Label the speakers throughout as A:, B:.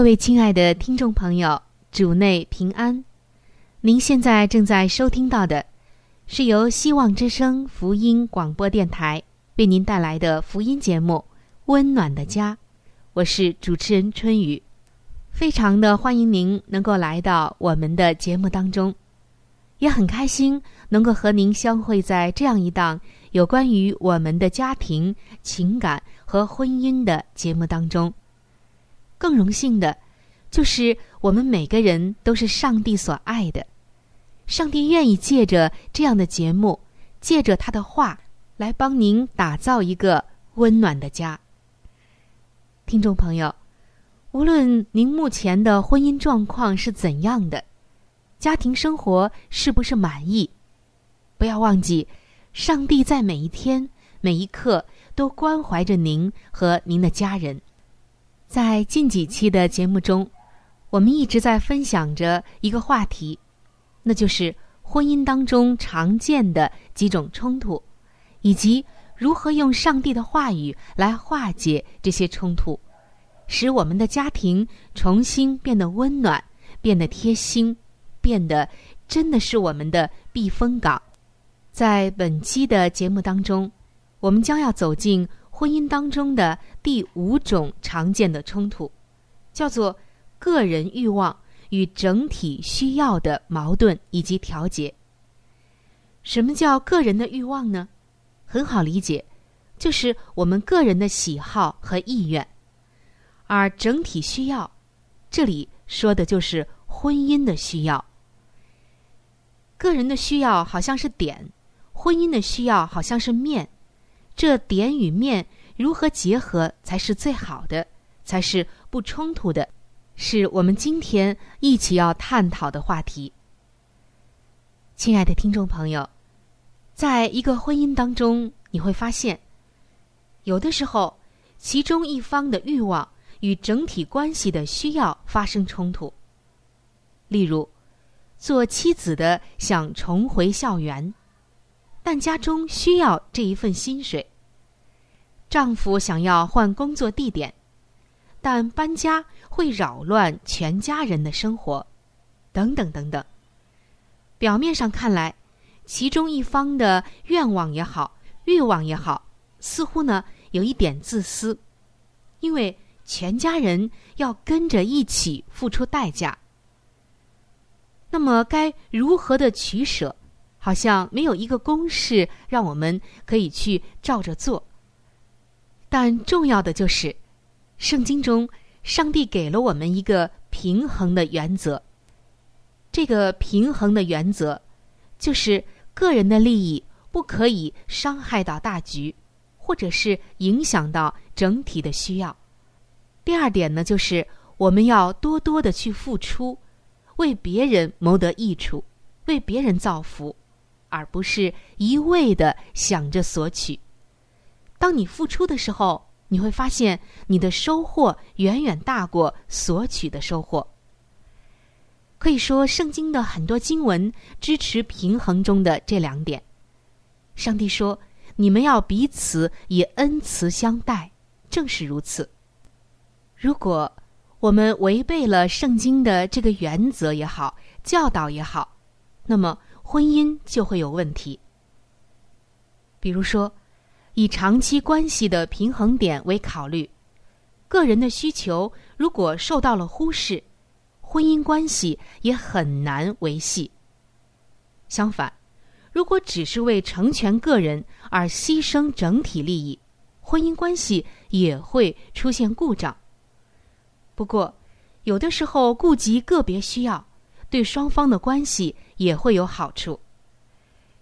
A: 各位亲爱的听众朋友，主内平安。您现在正在收听到的，是由希望之声福音广播电台为您带来的福音节目《温暖的家》。我是主持人春雨，非常的欢迎您能够来到我们的节目当中，也很开心能够和您相会在这样一档有关于我们的家庭、情感和婚姻的节目当中。更荣幸的，就是我们每个人都是上帝所爱的。上帝愿意借着这样的节目，借着他的话，来帮您打造一个温暖的家。听众朋友，无论您目前的婚姻状况是怎样的，家庭生活是不是满意，不要忘记，上帝在每一天每一刻都关怀着您和您的家人。在近几期的节目中，我们一直在分享着一个话题，那就是婚姻当中常见的几种冲突，以及如何用上帝的话语来化解这些冲突，使我们的家庭重新变得温暖、变得贴心、变得真的是我们的避风港。在本期的节目当中，我们将要走进。婚姻当中的第五种常见的冲突，叫做个人欲望与整体需要的矛盾以及调节。什么叫个人的欲望呢？很好理解，就是我们个人的喜好和意愿。而整体需要，这里说的就是婚姻的需要。个人的需要好像是点，婚姻的需要好像是面。这点与面如何结合才是最好的，才是不冲突的，是我们今天一起要探讨的话题。亲爱的听众朋友，在一个婚姻当中，你会发现，有的时候，其中一方的欲望与整体关系的需要发生冲突。例如，做妻子的想重回校园。但家中需要这一份薪水。丈夫想要换工作地点，但搬家会扰乱全家人的生活，等等等等。表面上看来，其中一方的愿望也好，欲望也好，似乎呢有一点自私，因为全家人要跟着一起付出代价。那么该如何的取舍？好像没有一个公式让我们可以去照着做，但重要的就是，圣经中上帝给了我们一个平衡的原则。这个平衡的原则，就是个人的利益不可以伤害到大局，或者是影响到整体的需要。第二点呢，就是我们要多多的去付出，为别人谋得益处，为别人造福。而不是一味的想着索取。当你付出的时候，你会发现你的收获远远大过索取的收获。可以说，圣经的很多经文支持平衡中的这两点。上帝说：“你们要彼此以恩慈相待。”正是如此。如果我们违背了圣经的这个原则也好，教导也好，那么婚姻就会有问题。比如说，以长期关系的平衡点为考虑，个人的需求如果受到了忽视。婚姻关系也很难维系。相反，如果只是为成全个人而牺牲整体利益，婚姻关系也会出现故障。不过，有的时候顾及个别需要，对双方的关系也会有好处。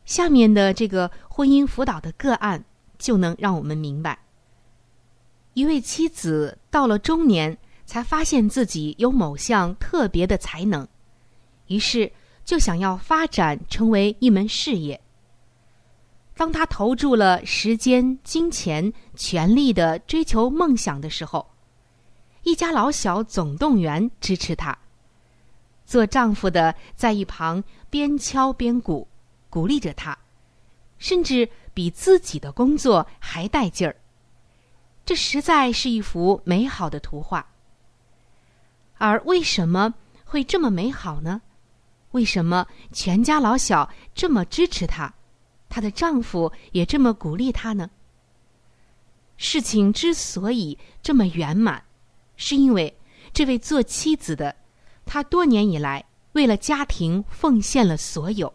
A: 下面的这个婚姻辅导的个案就能让我们明白：一位妻子到了中年。才发现自己有某项特别的才能，于是就想要发展成为一门事业。当他投注了时间、金钱、全力的追求梦想的时候，一家老小总动员支持他。做丈夫的在一旁边敲边鼓，鼓励着他，甚至比自己的工作还带劲儿。这实在是一幅美好的图画。而为什么会这么美好呢？为什么全家老小这么支持她，她的丈夫也这么鼓励她呢？事情之所以这么圆满，是因为这位做妻子的，他多年以来为了家庭奉献了所有。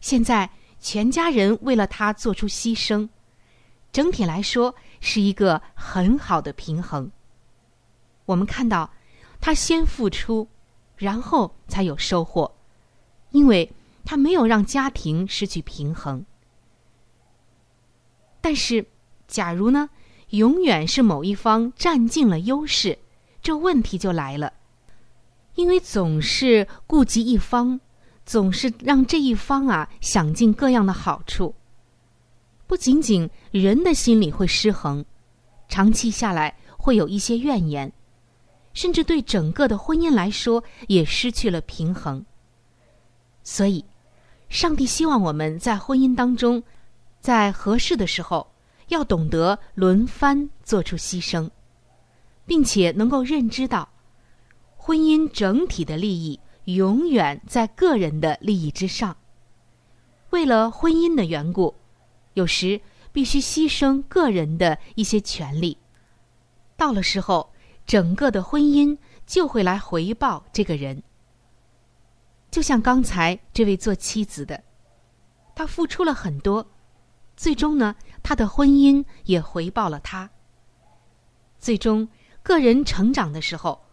A: 现在全家人为了他做出牺牲，整体来说是一个很好的平衡。我们看到。他先付出，然后才有收获，因为他没有让家庭失去平衡。但是，假如呢，永远是某一方占尽了优势，这问题就来了，因为总是顾及一方，总是让这一方啊想尽各样的好处，不仅仅人的心里会失衡，长期下来会有一些怨言。甚至对整个的婚姻来说也失去了平衡。所以，上帝希望我们在婚姻当中，在合适的时候，要懂得轮番做出牺牲，并且能够认知到，婚姻整体的利益永远在个人的利益之上。为了婚姻的缘故，有时必须牺牲个人的一些权利。到了时候。整个的婚姻就会来回报这个人，就像刚才这位做妻子的，他付出了很多，最终呢，他的婚姻也回报了他。最终，个人成长的时候，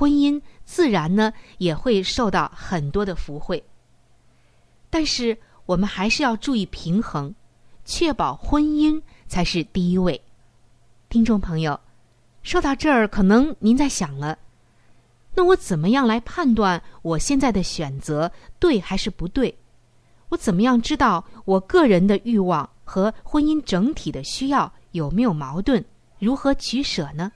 A: 婚姻自然呢也会受到很多的福惠。但是，我们还是要注意平衡，确保婚姻才是第一位。听众朋友。说到这儿，可能您在想了，那我怎么样来判断我现在的选择对还是不对？我怎么样知道我个人的欲望和婚姻整体的需要有没有矛盾？如何取舍呢？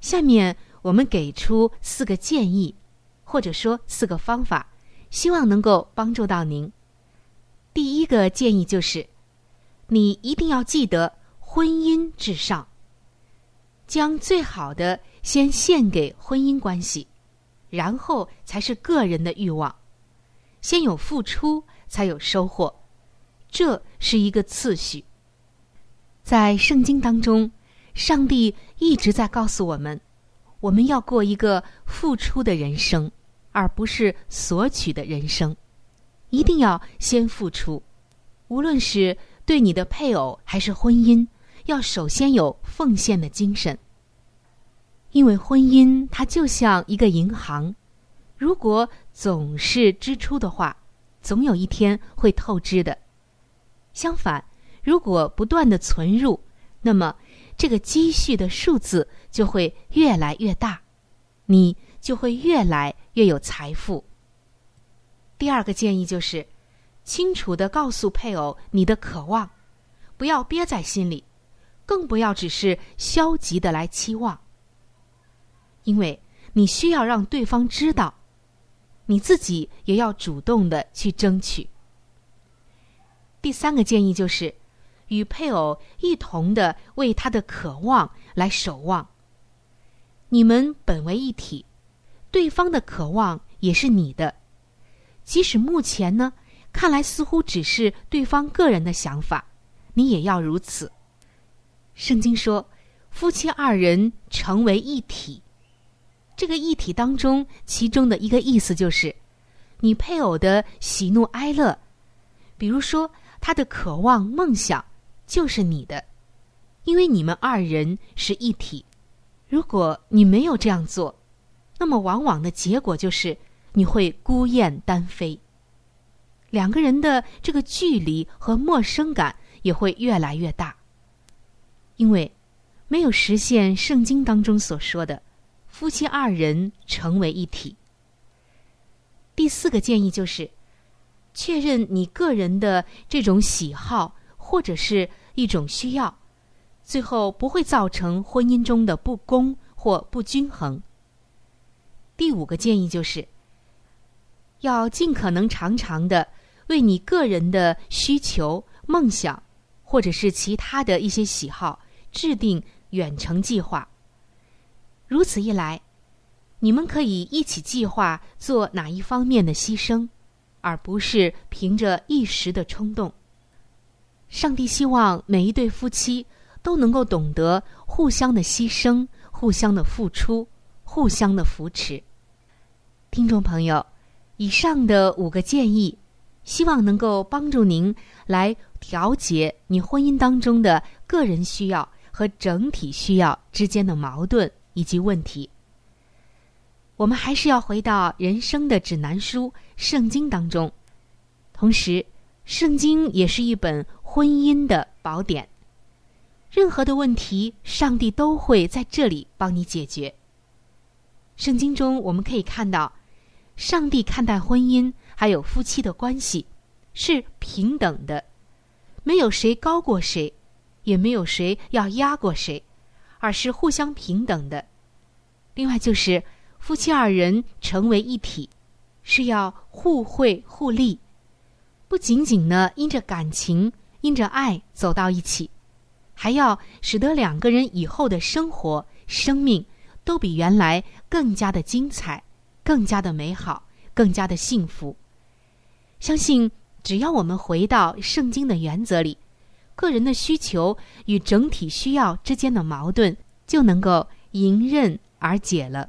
A: 下面我们给出四个建议，或者说四个方法，希望能够帮助到您。第一个建议就是，你一定要记得婚姻至上。将最好的先献给婚姻关系，然后才是个人的欲望。先有付出，才有收获，这是一个次序。在圣经当中，上帝一直在告诉我们，我们要过一个付出的人生，而不是索取的人生。一定要先付出，无论是对你的配偶还是婚姻。要首先有奉献的精神，因为婚姻它就像一个银行，如果总是支出的话，总有一天会透支的。相反，如果不断的存入，那么这个积蓄的数字就会越来越大，你就会越来越有财富。第二个建议就是，清楚的告诉配偶你的渴望，不要憋在心里。更不要只是消极的来期望，因为你需要让对方知道，你自己也要主动的去争取。第三个建议就是，与配偶一同的为他的渴望来守望。你们本为一体，对方的渴望也是你的，即使目前呢，看来似乎只是对方个人的想法，你也要如此。圣经说，夫妻二人成为一体。这个一体当中，其中的一个意思就是，你配偶的喜怒哀乐，比如说他的渴望梦想，就是你的，因为你们二人是一体。如果你没有这样做，那么往往的结果就是你会孤雁单飞。两个人的这个距离和陌生感也会越来越大。因为没有实现圣经当中所说的夫妻二人成为一体。第四个建议就是确认你个人的这种喜好或者是一种需要，最后不会造成婚姻中的不公或不均衡。第五个建议就是要尽可能常常的为你个人的需求、梦想或者是其他的一些喜好。制定远程计划。如此一来，你们可以一起计划做哪一方面的牺牲，而不是凭着一时的冲动。上帝希望每一对夫妻都能够懂得互相的牺牲、互相的付出、互相的扶持。听众朋友，以上的五个建议，希望能够帮助您来调节你婚姻当中的个人需要。和整体需要之间的矛盾以及问题，我们还是要回到人生的指南书《圣经》当中。同时，《圣经》也是一本婚姻的宝典。任何的问题，上帝都会在这里帮你解决。圣经中我们可以看到，上帝看待婚姻还有夫妻的关系是平等的，没有谁高过谁。也没有谁要压过谁，而是互相平等的。另外，就是夫妻二人成为一体，是要互惠互利，不仅仅呢因着感情、因着爱走到一起，还要使得两个人以后的生活、生命都比原来更加的精彩、更加的美好、更加的幸福。相信，只要我们回到圣经的原则里。个人的需求与整体需要之间的矛盾就能够迎刃而解了。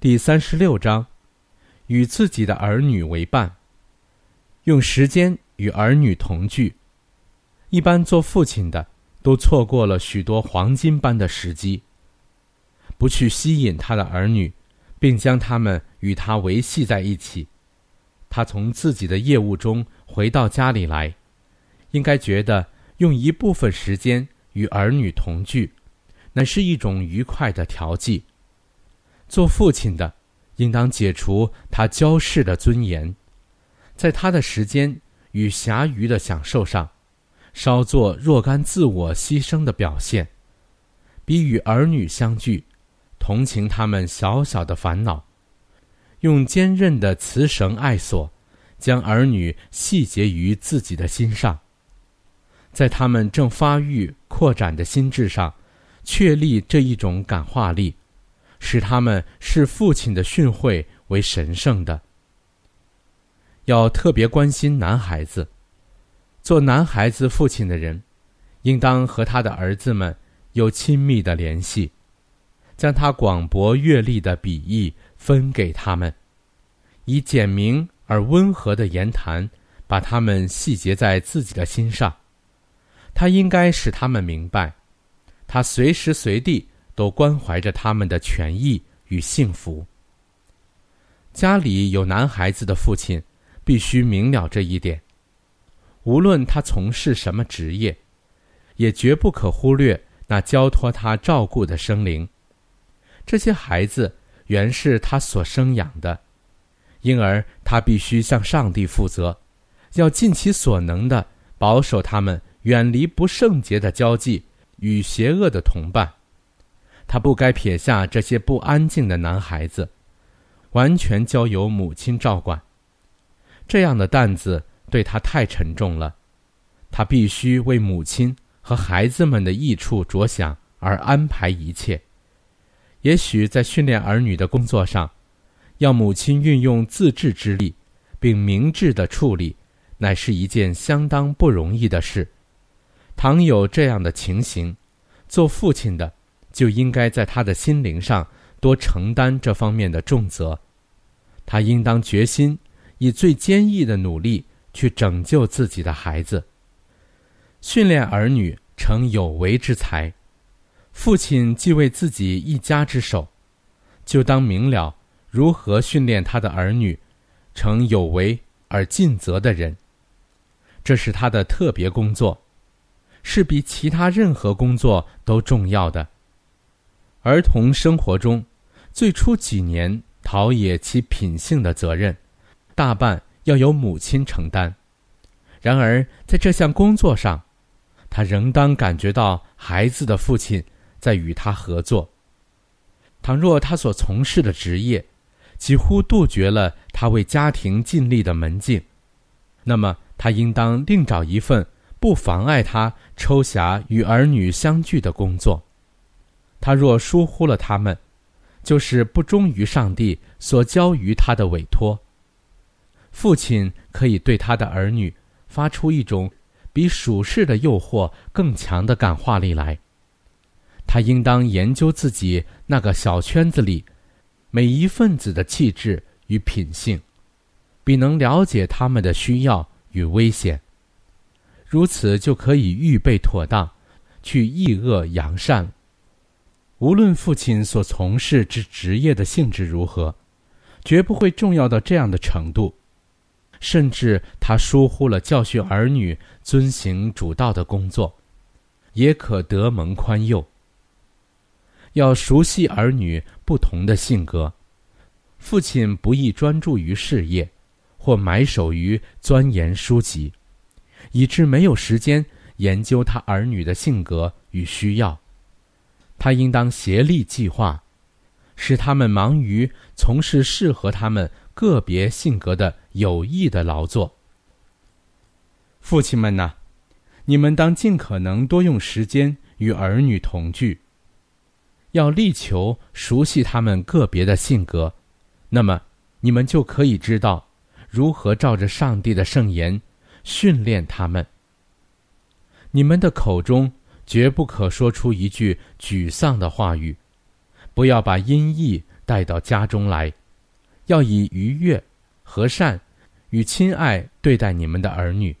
B: 第三十六章：与自己的儿女为伴，用时间与儿女同聚。一般做父亲的都错过了许多黄金般的时机，不去吸引他的儿女，并将他们与他维系在一起。他从自己的业务中回到家里来。应该觉得用一部分时间与儿女同聚，乃是一种愉快的调剂。做父亲的，应当解除他骄世的尊严，在他的时间与暇余的享受上，稍做若干自我牺牲的表现，比与儿女相聚，同情他们小小的烦恼，用坚韧的磁绳爱索，将儿女细结于自己的心上。在他们正发育扩展的心智上，确立这一种感化力，使他们视父亲的训诲为神圣的。要特别关心男孩子，做男孩子父亲的人，应当和他的儿子们有亲密的联系，将他广博阅历的笔意分给他们，以简明而温和的言谈，把他们细结在自己的心上。他应该使他们明白，他随时随地都关怀着他们的权益与幸福。家里有男孩子的父亲，必须明了这一点。无论他从事什么职业，也绝不可忽略那交托他照顾的生灵。这些孩子原是他所生养的，因而他必须向上帝负责，要尽其所能的保守他们。远离不圣洁的交际与邪恶的同伴，他不该撇下这些不安静的男孩子，完全交由母亲照管。这样的担子对他太沉重了，他必须为母亲和孩子们的益处着想而安排一切。也许在训练儿女的工作上，要母亲运用自制之力，并明智的处理，乃是一件相当不容易的事。倘有这样的情形，做父亲的就应该在他的心灵上多承担这方面的重责。他应当决心以最坚毅的努力去拯救自己的孩子。训练儿女成有为之才，父亲既为自己一家之首，就当明了如何训练他的儿女成有为而尽责的人。这是他的特别工作。是比其他任何工作都重要的。儿童生活中，最初几年陶冶其品性的责任，大半要由母亲承担。然而，在这项工作上，他仍当感觉到孩子的父亲在与他合作。倘若他所从事的职业几乎杜绝了他为家庭尽力的门径，那么他应当另找一份。不妨碍他抽暇与儿女相聚的工作。他若疏忽了他们，就是不忠于上帝所交于他的委托。父亲可以对他的儿女发出一种比属世的诱惑更强的感化力来。他应当研究自己那个小圈子里每一份子的气质与品性，比能了解他们的需要与危险。如此就可以预备妥当，去抑恶扬善。无论父亲所从事之职业的性质如何，绝不会重要到这样的程度。甚至他疏忽了教训儿女遵行主道的工作，也可得蒙宽宥。要熟悉儿女不同的性格，父亲不易专注于事业，或埋首于钻研书籍。以致没有时间研究他儿女的性格与需要，他应当协力计划，使他们忙于从事适合他们个别性格的有益的劳作。父亲们呐，你们当尽可能多用时间与儿女同聚，要力求熟悉他们个别的性格，那么你们就可以知道如何照着上帝的圣言。训练他们，你们的口中绝不可说出一句沮丧的话语，不要把阴翳带到家中来，要以愉悦、和善与亲爱对待你们的儿女，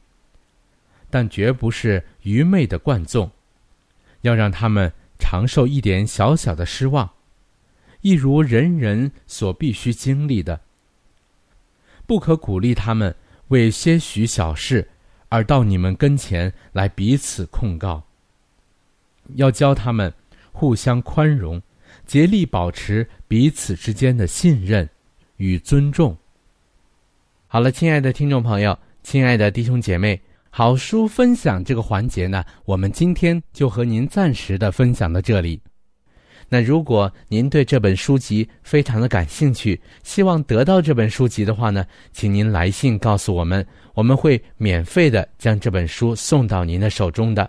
B: 但绝不是愚昧的惯纵，要让他们尝受一点小小的失望，一如人人所必须经历的。不可鼓励他们为些许小事。而到你们跟前来彼此控告，要教他们互相宽容，竭力保持彼此之间的信任与尊重。好了，亲爱的听众朋友，亲爱的弟兄姐妹，好书分享这个环节呢，我们今天就和您暂时的分享到这里。那如果您对这本书籍非常的感兴趣，希望得到这本书籍的话呢，请您来信告诉我们，我们会免费的将这本书送到您的手中的。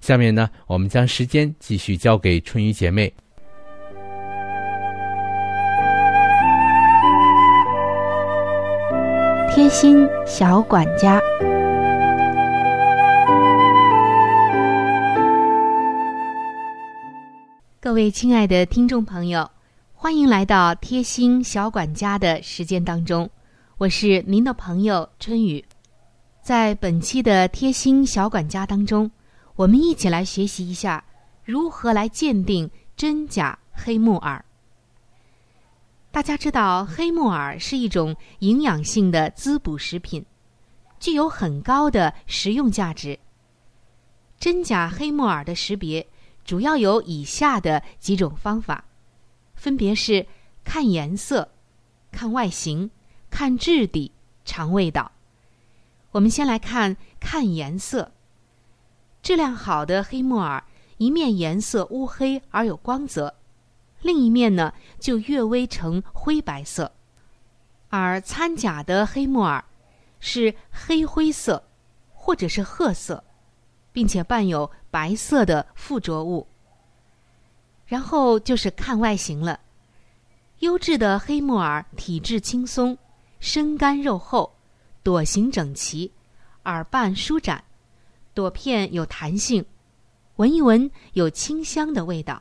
B: 下面呢，我们将时间继续交给春雨姐妹。
A: 贴心小管家，各位亲爱的听众朋友。欢迎来到贴心小管家的时间当中，我是您的朋友春雨。在本期的贴心小管家当中，我们一起来学习一下如何来鉴定真假黑木耳。大家知道，黑木耳是一种营养性的滋补食品，具有很高的食用价值。真假黑木耳的识别主要有以下的几种方法。分别是看颜色、看外形、看质地、尝味道。我们先来看看颜色。质量好的黑木耳，一面颜色乌黑而有光泽，另一面呢就略微呈灰白色；而掺假的黑木耳是黑灰色或者是褐色，并且伴有白色的附着物。然后就是看外形了。优质的黑木耳体质轻松，身干肉厚，朵形整齐，耳瓣舒展，朵片有弹性，闻一闻有清香的味道。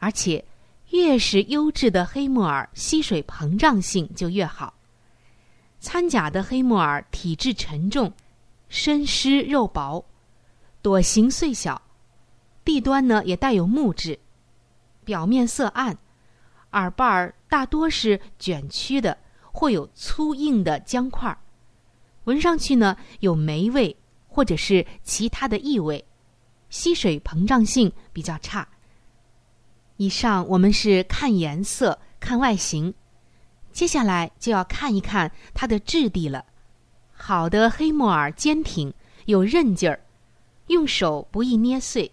A: 而且，越是优质的黑木耳，吸水膨胀性就越好。掺假的黑木耳体质沉重，身湿肉薄，朵形碎小，地端呢也带有木质。表面色暗，耳瓣儿大多是卷曲的，或有粗硬的浆块儿，闻上去呢有霉味或者是其他的异味，吸水膨胀性比较差。以上我们是看颜色、看外形，接下来就要看一看它的质地了。好的黑木耳坚挺有韧劲儿，用手不易捏碎。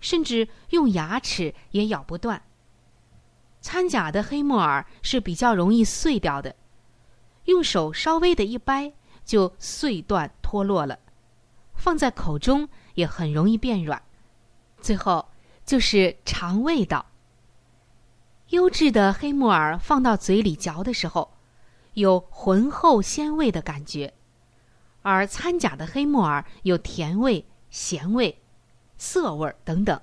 A: 甚至用牙齿也咬不断。掺假的黑木耳是比较容易碎掉的，用手稍微的一掰就碎断脱落了，放在口中也很容易变软。最后就是尝味道。优质的黑木耳放到嘴里嚼的时候，有浑厚鲜味的感觉，而掺假的黑木耳有甜味、咸味。涩味等等，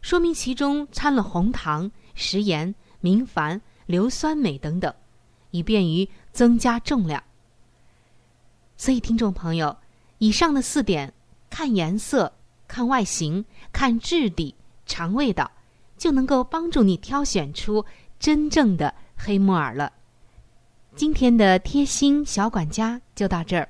A: 说明其中掺了红糖、食盐、明矾、硫酸镁等等，以便于增加重量。所以，听众朋友，以上的四点：看颜色、看外形、看质地、尝味道，就能够帮助你挑选出真正的黑木耳了。今天的贴心小管家就到这儿。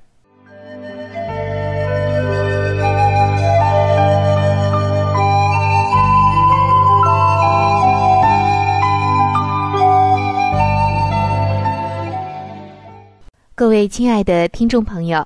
A: 各位亲爱的听众朋友，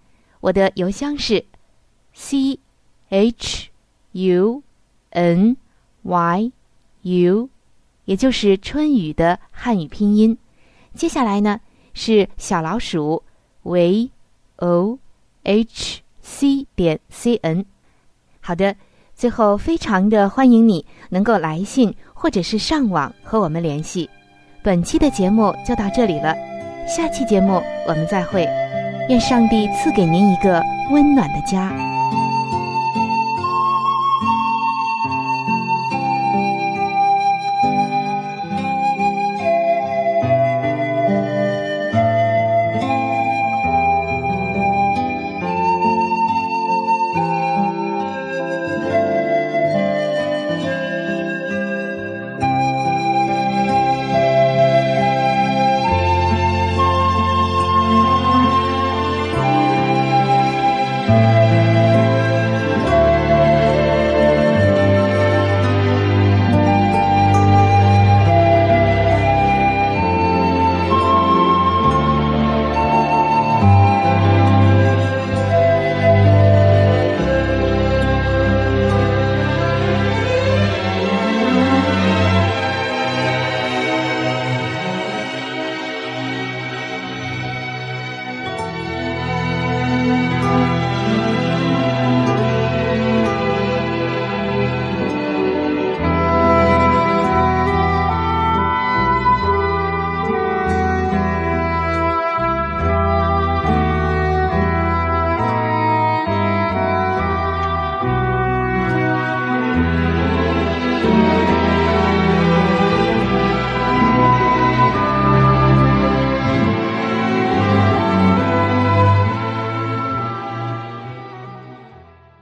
A: 我的邮箱是 c h u n。y u，也就是春雨的汉语拼音。接下来呢是小老鼠 v o h c 点 c n。好的，最后非常的欢迎你能够来信或者是上网和我们联系。本期的节目就到这里了，下期节目我们再会。愿上帝赐给您一个温暖的家。